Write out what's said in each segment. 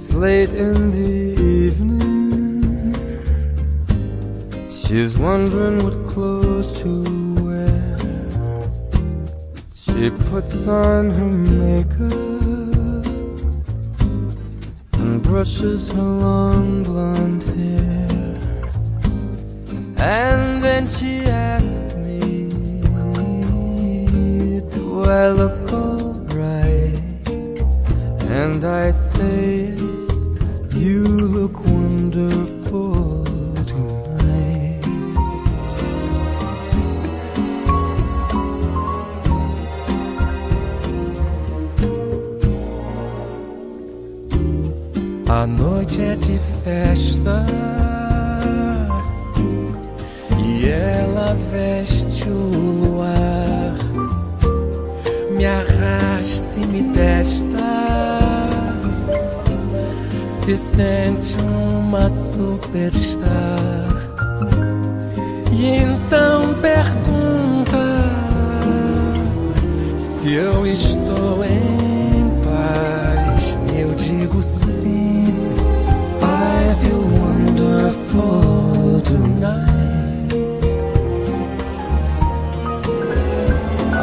It's late in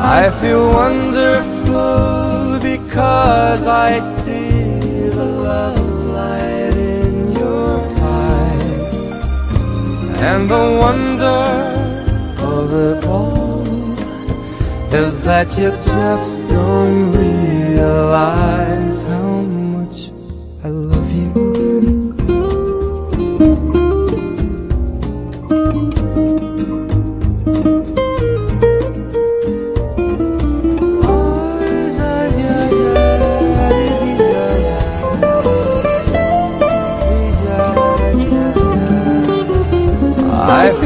I feel wonderful because I see the love light in your eyes. And the wonder of it all is that you just don't realize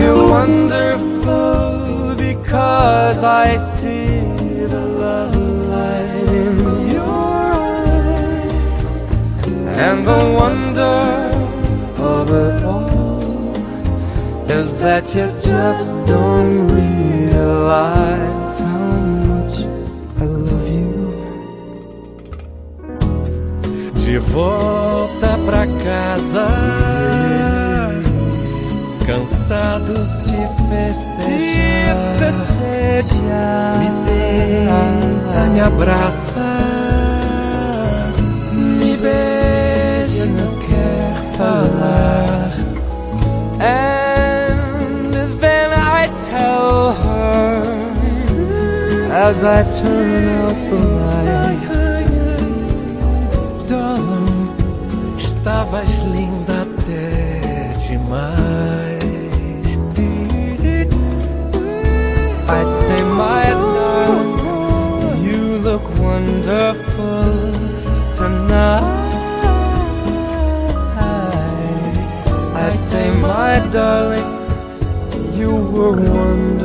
Feel wonderful because I see the love light in your eyes and the wonder of it all is that you just don't realize how much I love you. De volta pra casa, cansados de festejar, me deita, me abraça, me beija, não quer falar. And then I tell her as I turn out the light. Darling, estavas linda wonderful tonight. I say, my darling, you were wonderful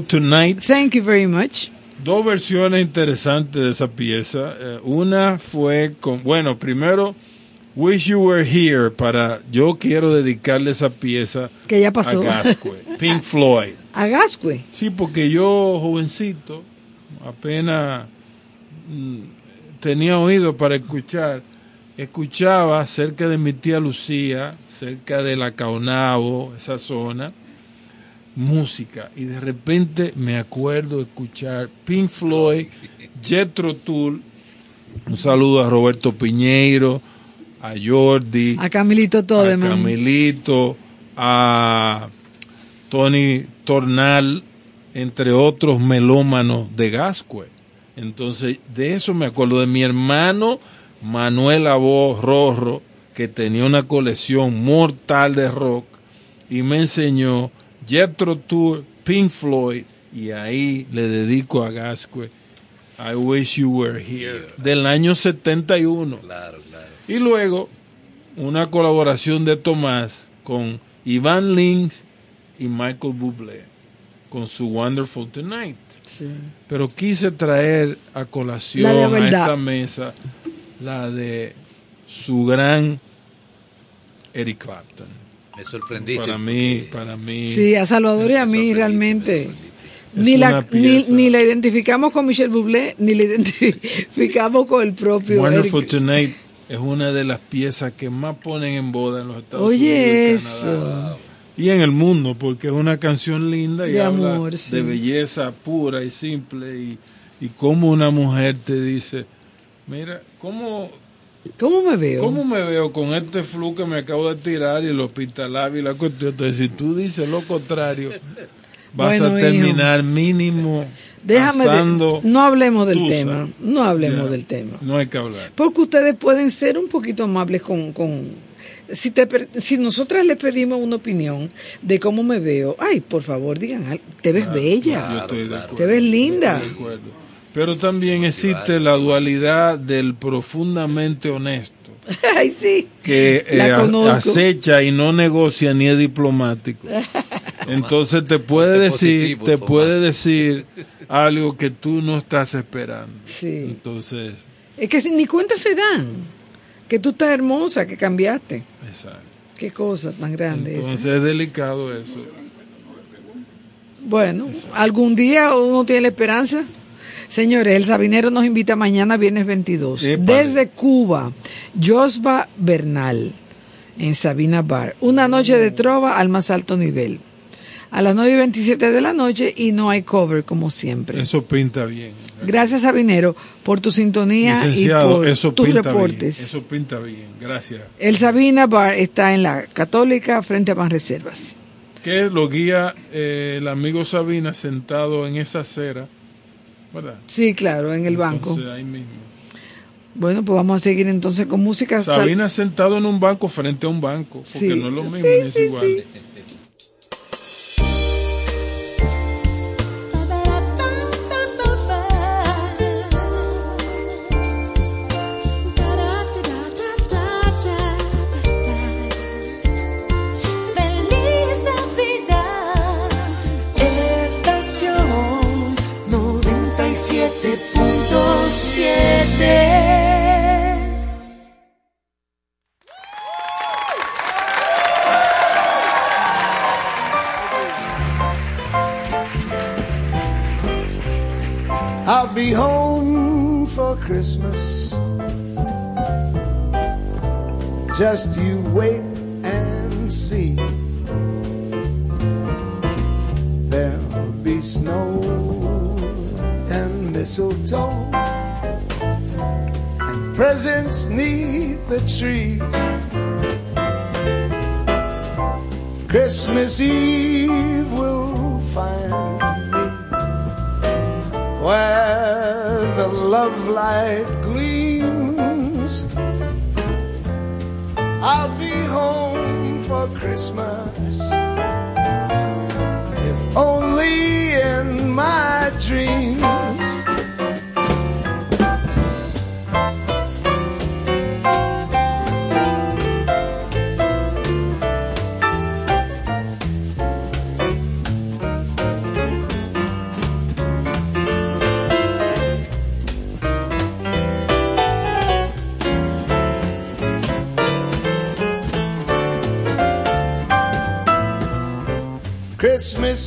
Tonight. thank you very much. Dos versiones interesantes de esa pieza. Eh, una fue con, bueno, primero, Wish You Were Here, para, yo quiero dedicarle esa pieza Que ya a. Gasque, Pink Floyd. A Gascue. Sí, porque yo, jovencito, apenas mm, tenía oído para escuchar, escuchaba cerca de mi tía Lucía, cerca de la Caonabo, esa zona, música. Y de repente me acuerdo escuchar Pink Floyd, Jethro Tull, un saludo a Roberto Piñeiro, a Jordi, A Camilito a Todeman. Camilito, a Tony Tornal, entre otros melómanos de Gascue. Entonces, de eso me acuerdo, de mi hermano Manuel Abo Rorro, que tenía una colección mortal de rock, y me enseñó Jethro Tull, Pink Floyd, y ahí le dedico a Gascue I Wish You Were Here, del año 71. Claro, claro. Y luego una colaboración de Tomás con Iván Lins y Michael Bublé con su Wonderful Tonight. Sí. Pero quise traer a colación a esta mesa la de su gran Eric Clapton. Me sorprendiste. Para mí, para mí. Sí, a Salvador y a mí realmente. Ni la, ni, ni la identificamos con Michelle Bublé, ni la identificamos con el propio Wonderful Eric. Tonight es una de las piezas que más ponen en boda en los Estados Oye, Unidos y Canadá. eso. y en el mundo, porque es una canción linda y De habla amor, sí. de belleza pura y simple y, y cómo una mujer te dice, mira, ¿cómo, ¿Cómo me veo? ¿cómo me veo con este flu que me acabo de tirar y el hospital y la cuestión? Entonces, si tú dices lo contrario, vas Bueno, a terminar mínimo Déjame de- no hablemos del tusa. tema, no hablemos Ya, del tema. No hay que hablar. Porque ustedes pueden ser un poquito amables con... con si, te, si nosotras les pedimos una opinión de cómo me veo, ay, por favor, digan algo. Te ves bella. Yo estoy de acuerdo. Te ves linda. Estoy de acuerdo. Pero también existe la dualidad del profundamente honesto, ay, sí. que eh, acecha y no negocia ni es diplomático. Entonces te puede decir, positivo, te Tomás. puede decir algo que tú no estás esperando. Sí. Entonces, Es que ni cuenta se dan. Que tú estás hermosa, que cambiaste. exacto. Qué cosa tan grande esa. Entonces es delicado eso. Bueno, algún día uno tiene la esperanza. Señores, el Sabinero nos invita mañana, viernes 22. Épale. Desde Cuba, Josba Bernal, en Sabina Bar. Una noche de trova al más alto nivel. A las 9 y 27 de la noche y no hay cover, como siempre. Eso pinta bien. Gracias, Sabinero, por tu sintonía y por eso tus pinta reportes. bien. Eso pinta bien. Gracias. El Sabina Bar está en la Católica frente a Banreservas. Que lo guía eh, el amigo Sabina sentado en esa acera. ¿Verdad? Sí, claro, en el banco. Entonces, ahí mismo. Bueno, pues vamos a seguir entonces con música. Sabina sentado en un banco frente a un banco. Porque Sí. no es lo mismo Sí, es sí, igual. You wait and see. There'll be snow and mistletoe and presents neath the tree. Christmas Eve will find me where the love light I'll be home for Christmas, if only in my dreams.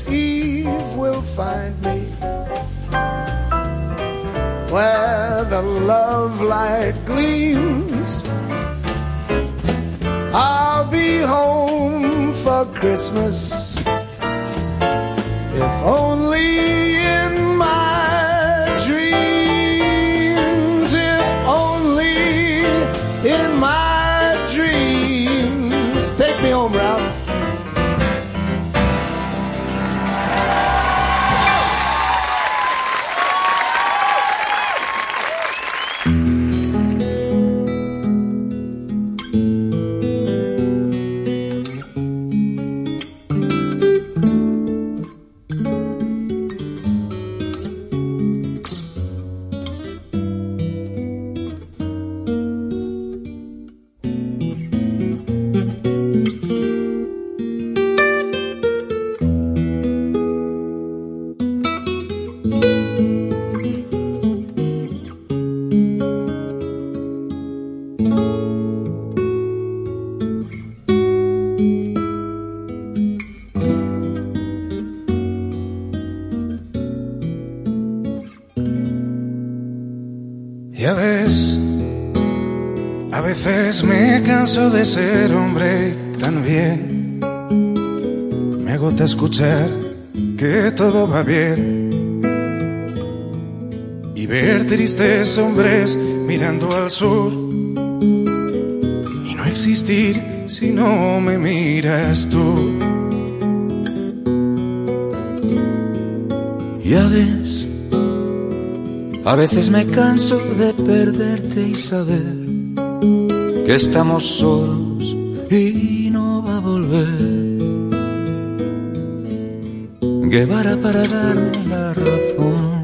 Eve will find me where the love light gleams. I'll be home for Christmas, if only canso de ser hombre también. Me agota escuchar que todo va bien. Y ver tristes hombres mirando al sur. Y no existir si no me miras tú. Ya ves, a veces me canso de perderte y saber que estamos solos y no va a volver. Guevara para darme la razón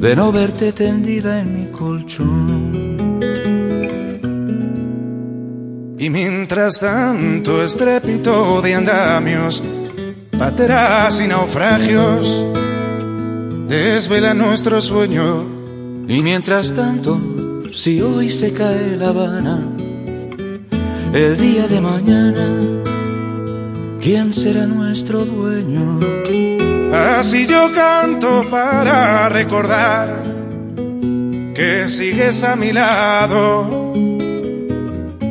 de no verte tendida en mi colchón. Y mientras tanto estrépito de andamios, pateras y naufragios, desvela nuestro sueño. Y mientras tanto, si hoy se cae La Habana, el día de mañana, ¿quién será nuestro dueño? Así yo canto para recordar que sigues a mi lado,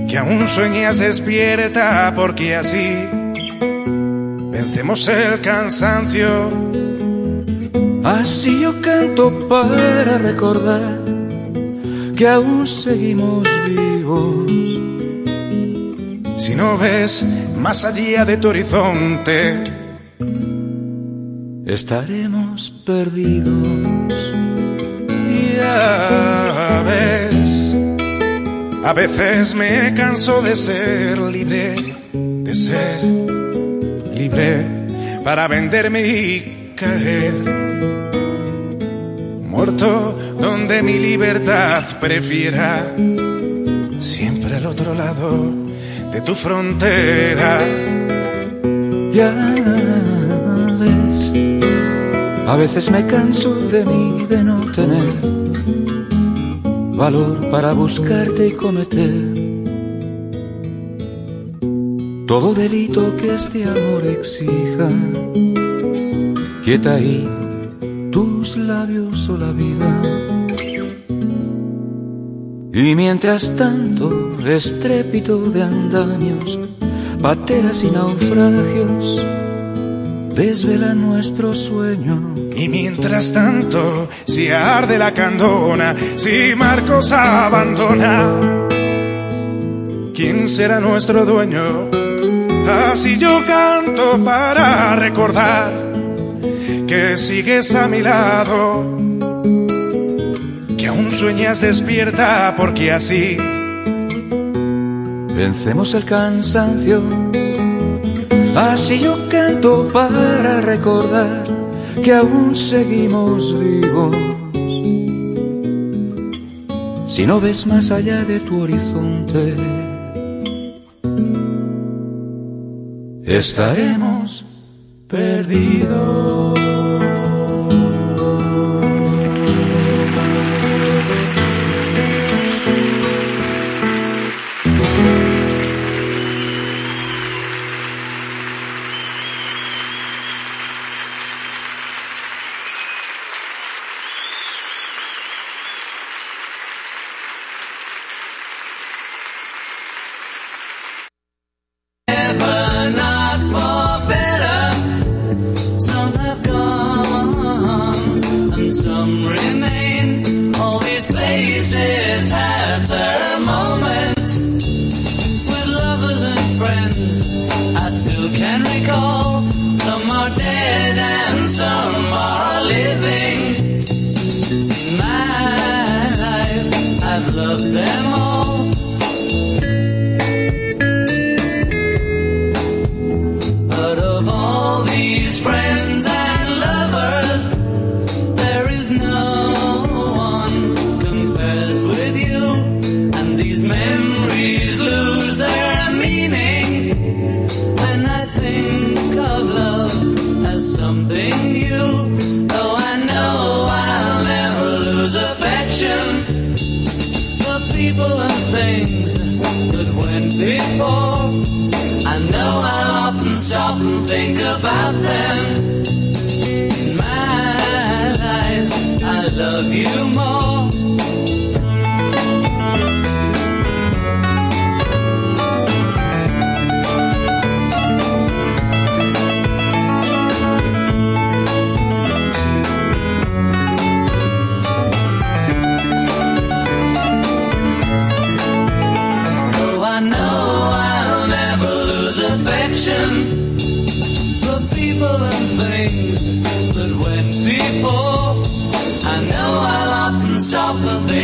que aún sueñas despierta porque así vencemos el cansancio. Así yo canto para recordar que aún seguimos vivos. Si no ves más allá de tu horizonte, estaremos perdidos. Ya ves, a veces me canso de ser libre, de ser libre para venderme y caer. Muerto donde mi libertad prefiera siempre al otro lado de tu frontera. Ya ves, a veces me canso de mí de no tener valor para buscarte y cometer todo delito que este amor exija. Quieta ahí labios o la vida. Y mientras tanto, estrépito de andamios, pateras y naufragios, desvela nuestro sueño. Y mientras tanto, si arde la candona, si Marcos abandona, ¿quién será nuestro dueño? Así yo canto para recordar que sigues a mi lado, que aún sueñas despierta porque así Vencemos el cansancio. Así yo canto para recordar que aún seguimos vivos. Si no ves más allá de tu horizonte, estaremos perdidos.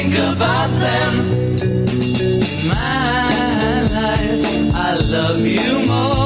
Think about them. In my life, I love you more.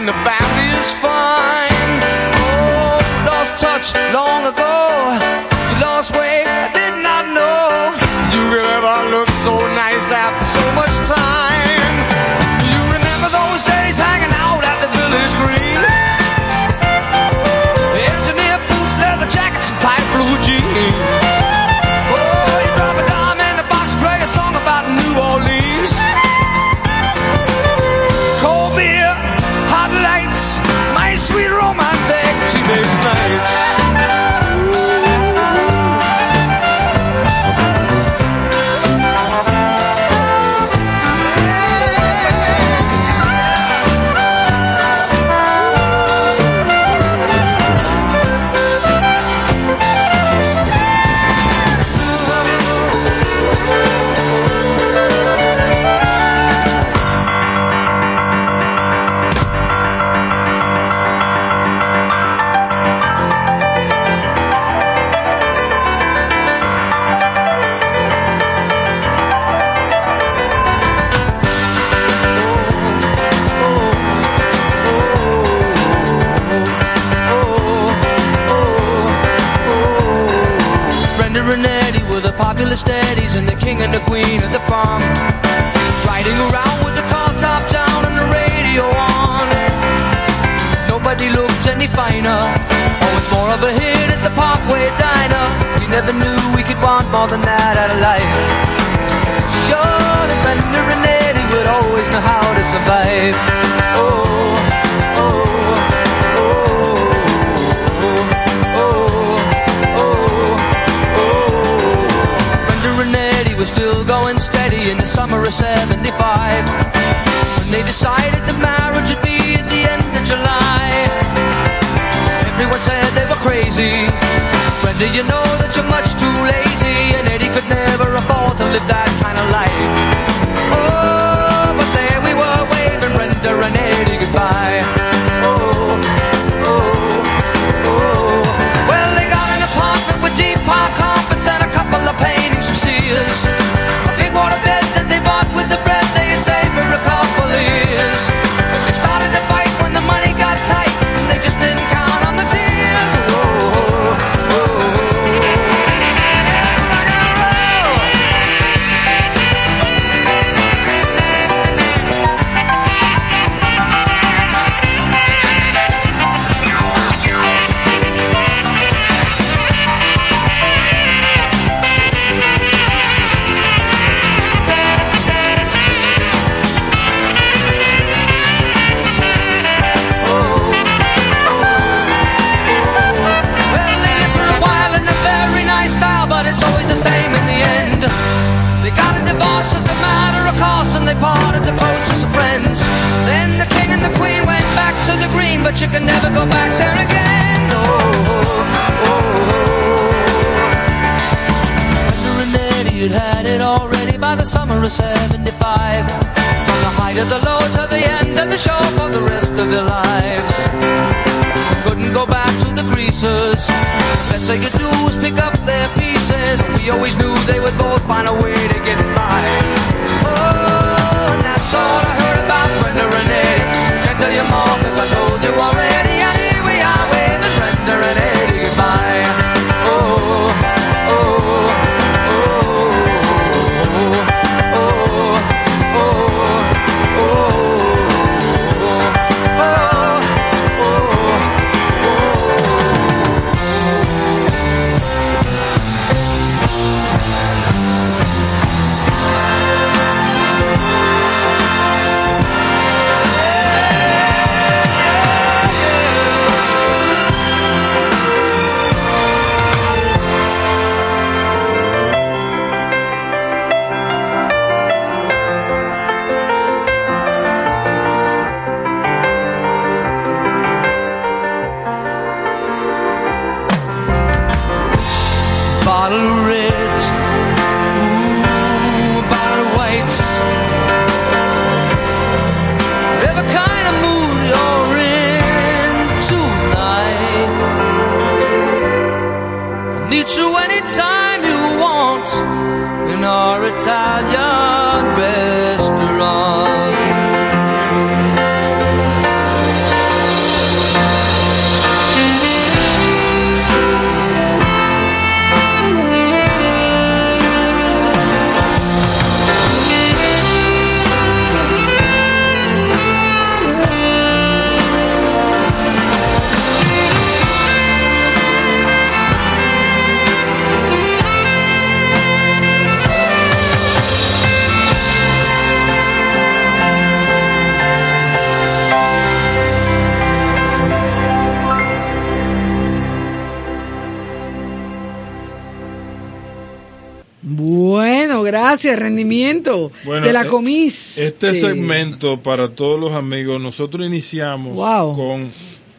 and the valley is fine. Oh, lost touch, lost summer of 75 when they decided that marriage would be at the end of July. Everyone said they were crazy. When you know that you're much too lazy? And Eddie could never afford to live that kind of life. Rendimiento Bueno, de la eh, comis. Este segmento para todos los amigos, nosotros iniciamos Wow. con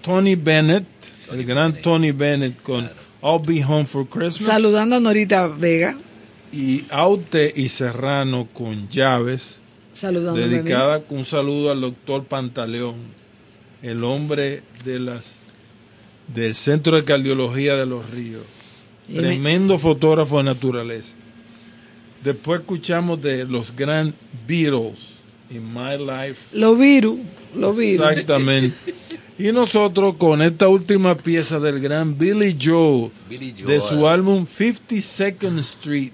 Tony Bennett, el gran Tony Bennett con I'll Be Home for Christmas. Saludando a Norita Vega. Y Aute y Serrano con Llaves, Saludando dedicada un saludo al doctor Pantaleón, el hombre de las del Centro de Cardiología de los Ríos. Tremendo fotógrafo de naturaleza. Después escuchamos de los Grand Beatles, In My Life. Lo viru, lo viru. Exactamente. Y nosotros con esta última pieza del gran Billy Joe, Billy Joel. de su álbum 52nd Street,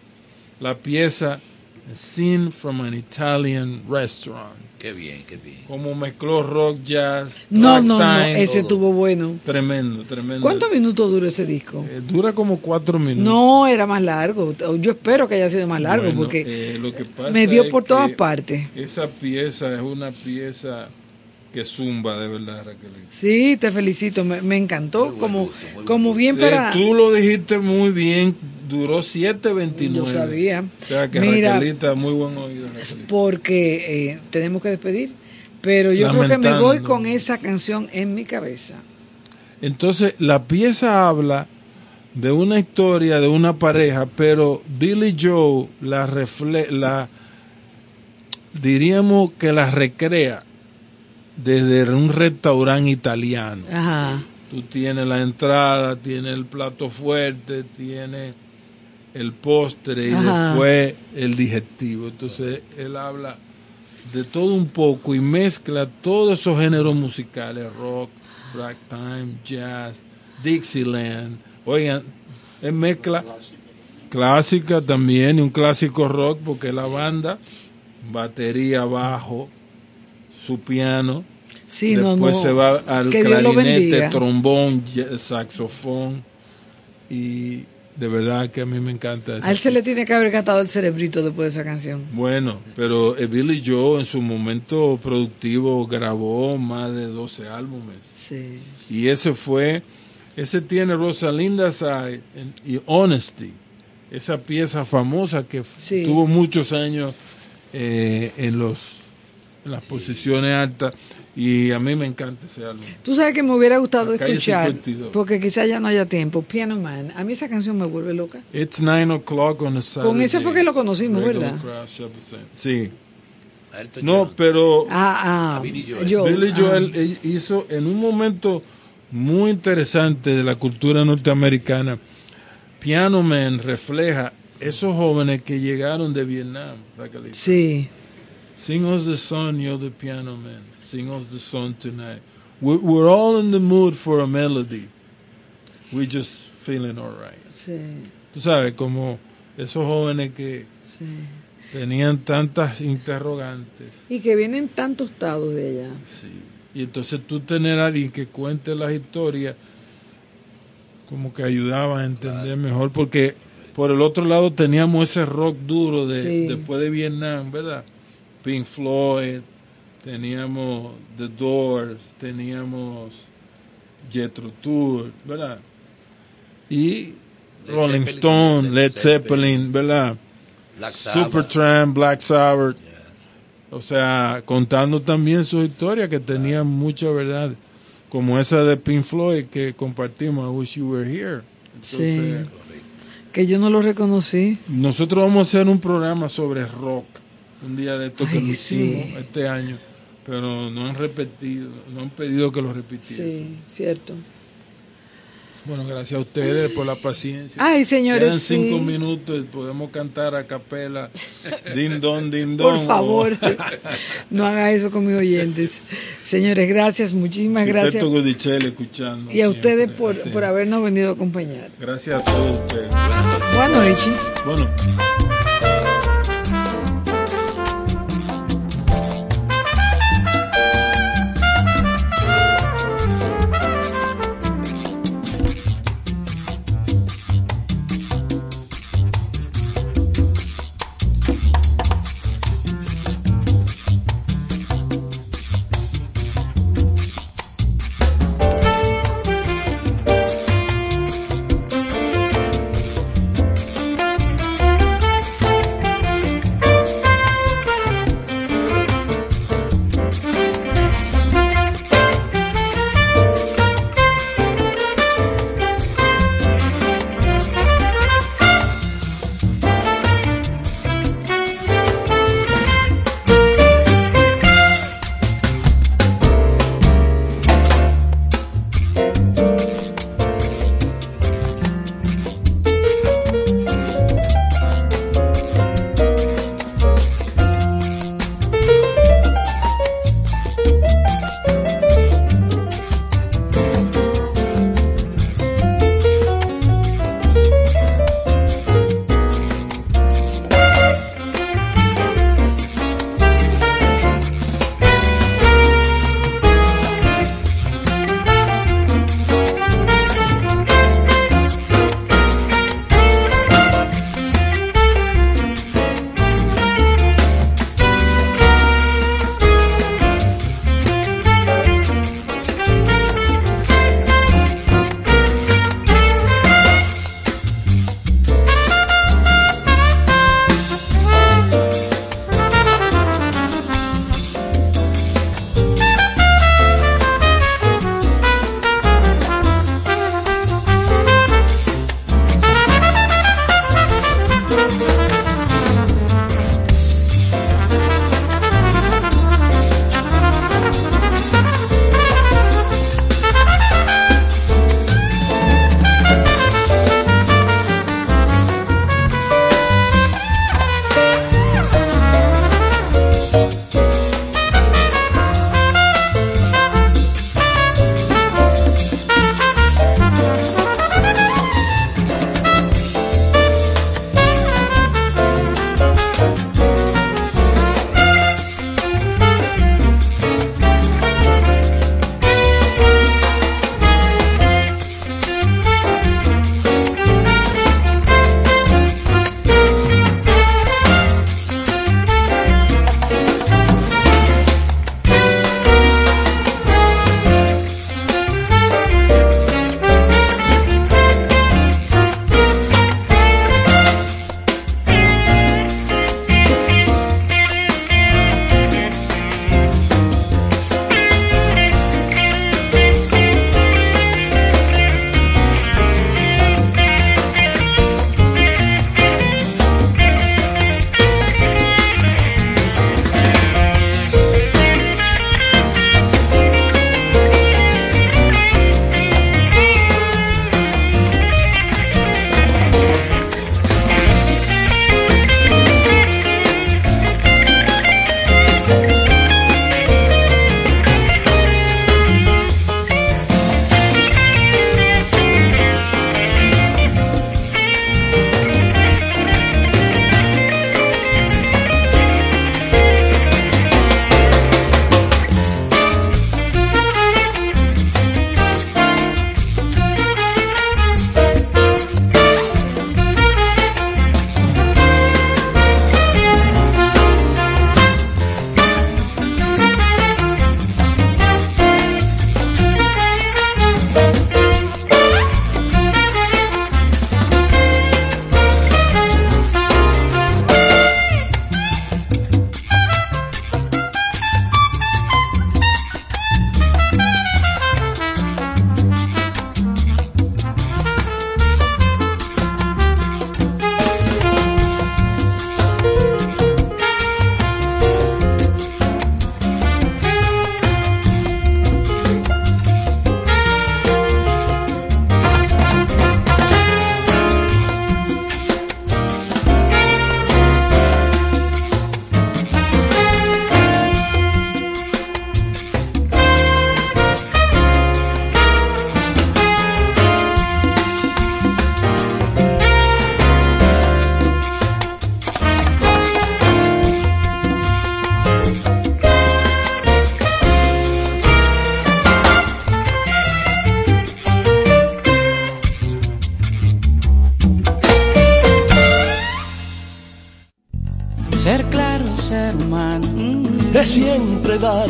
la pieza Scene from an Italian Restaurant. Qué bien, qué bien. Como mezcló rock, jazz, No, no, no, ragtime, ese todo. tuvo bueno. Tremendo, tremendo. ¿Cuántos minutos duró ese disco? Eh, dura como cuatro minutos. No, era más largo. Yo espero que haya sido más largo Bueno, porque eh, lo que pasa me dio por todas partes. Esa pieza es una pieza que zumba de verdad, Raquelita. Sí, te felicito, me, me encantó. como, como bien Eh, para... tú lo dijiste muy bien, duró 7.29. Yo sabía. O sea que Mira, Raquelita, muy buen oído. Raquelita. porque eh, tenemos que despedir. Pero yo creo que me voy con esa canción en mi cabeza. Entonces, la pieza habla de una historia de una pareja, pero Billy Joe la refle la diríamos que la recrea desde un restaurante italiano. Ajá. Tú tienes la entrada, tienes el plato fuerte, tienes el postre y Ajá. después el digestivo. Entonces él habla de todo un poco y mezcla todos esos géneros musicales, rock, ragtime, jazz, Dixieland. Oigan, él mezcla clásica también y un clásico rock porque la banda, batería, bajo, su piano, Sí, Después no. se va al Que clarinete, trombón, saxofón. Y de verdad que a mí me encanta. A él se le tiene que haber gastado el cerebrito después de esa canción. Bueno, pero eh, Billy Joe en su momento productivo grabó más de 12 álbumes. Sí. Y ese fue, ese tiene Rosalinda en- y Honesty, esa pieza famosa que Sí. tuvo muchos años eh, en los en las posiciones altas. Y a mí me encanta ese álbum. Tú sabes que me hubiera gustado escuchar, 52. porque quizá ya no haya tiempo, Piano Man. A mí esa canción me vuelve loca. It's nine o'clock on a Saturday. ese fue que lo conocimos, ¿verdad? Center. Sí. Elton No, John. pero Ah, ah. A Billy Joel. Joel, Billy ah. Joel eh, hizo en un momento muy interesante de la cultura norteamericana. Piano Man refleja esos jóvenes que llegaron de Vietnam. Sí. Sing us the song, you're the piano man. Sing us the song tonight. We're, we're all in the mood for a melody. We're just feeling all right. Sí, Tú sabes, como esos jóvenes que sí. tenían tantas interrogantes. Y que vienen tan tostados de ella. Sí. Y entonces tú tener a alguien que cuente las historias como que ayudaba a entender mejor, porque por el otro lado teníamos ese rock duro de Sí. después de Vietnam, ¿verdad? Pink Floyd, teníamos The Doors, teníamos Jethro Tull, ¿verdad? Y Led Rolling Zeppelin, Stone, Led Led Zeppelin. Zeppelin, ¿verdad? Black. Supertramp, Black Sabbath. Yeah. O sea, contando también su historia que tenía mucha verdad, como esa de Pink Floyd que compartimos, I Wish You Were Here. Entonces, Que yo no lo reconocí. nosotros vamos a hacer un programa sobre rock, un día de esto que lo hicimos sí. este año, pero no han repetido, no han pedido que lo repitiera. Sí, cierto. Bueno, gracias a ustedes por la paciencia. Ay, señores, Quedan sí. cinco minutos y podemos cantar a capela. Din don, din don. Por favor, no haga eso con mis oyentes. Señores, gracias, muchísimas gracias. Tito Godichel escuchando. Y a siempre, ustedes por, por habernos venido a acompañar. Gracias a todos ustedes. Buenas noches. Bueno.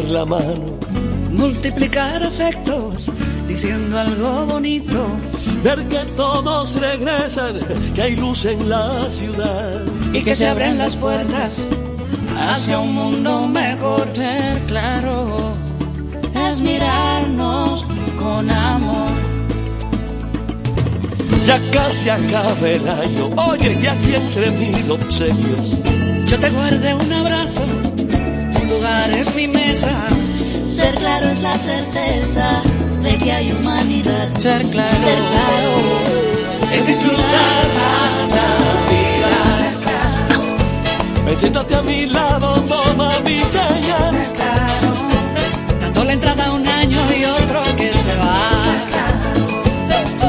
La mano. Multiplicar afectos, diciendo algo bonito. Ver que todos regresan, que hay luz en la ciudad. Y que se abren las puertas hacia un mundo mejor. Ser claro es mirarnos con amor. Ya casi acaba el año, oye, y aquí entre mil obsequios. Yo te guardé un abrazo, lugar es mi mesa. Ser claro es la certeza de que hay humanidad. Ser claro, Ser claro Es disfrutar la Navidad. Metiéndote a mi lado, toma mi señal. Dando la entrada a un año y otro que se va.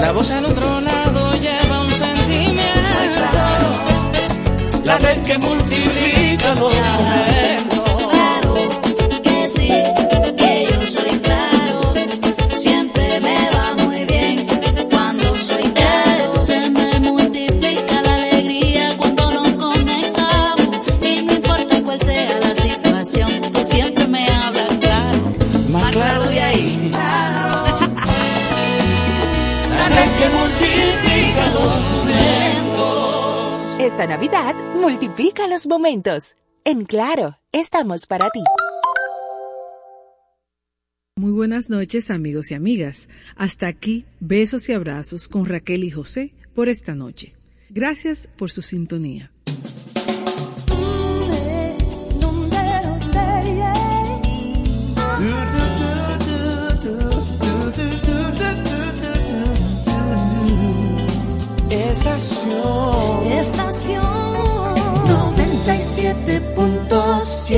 La voz al otro lado lleva un sentimiento. La red que multiplica los momentos. Multiplica los momentos. En Claro, estamos para ti. Muy buenas noches amigos y amigas. Hasta aquí besos y abrazos con Raquel y José por esta noche. Gracias por su sintonía. 结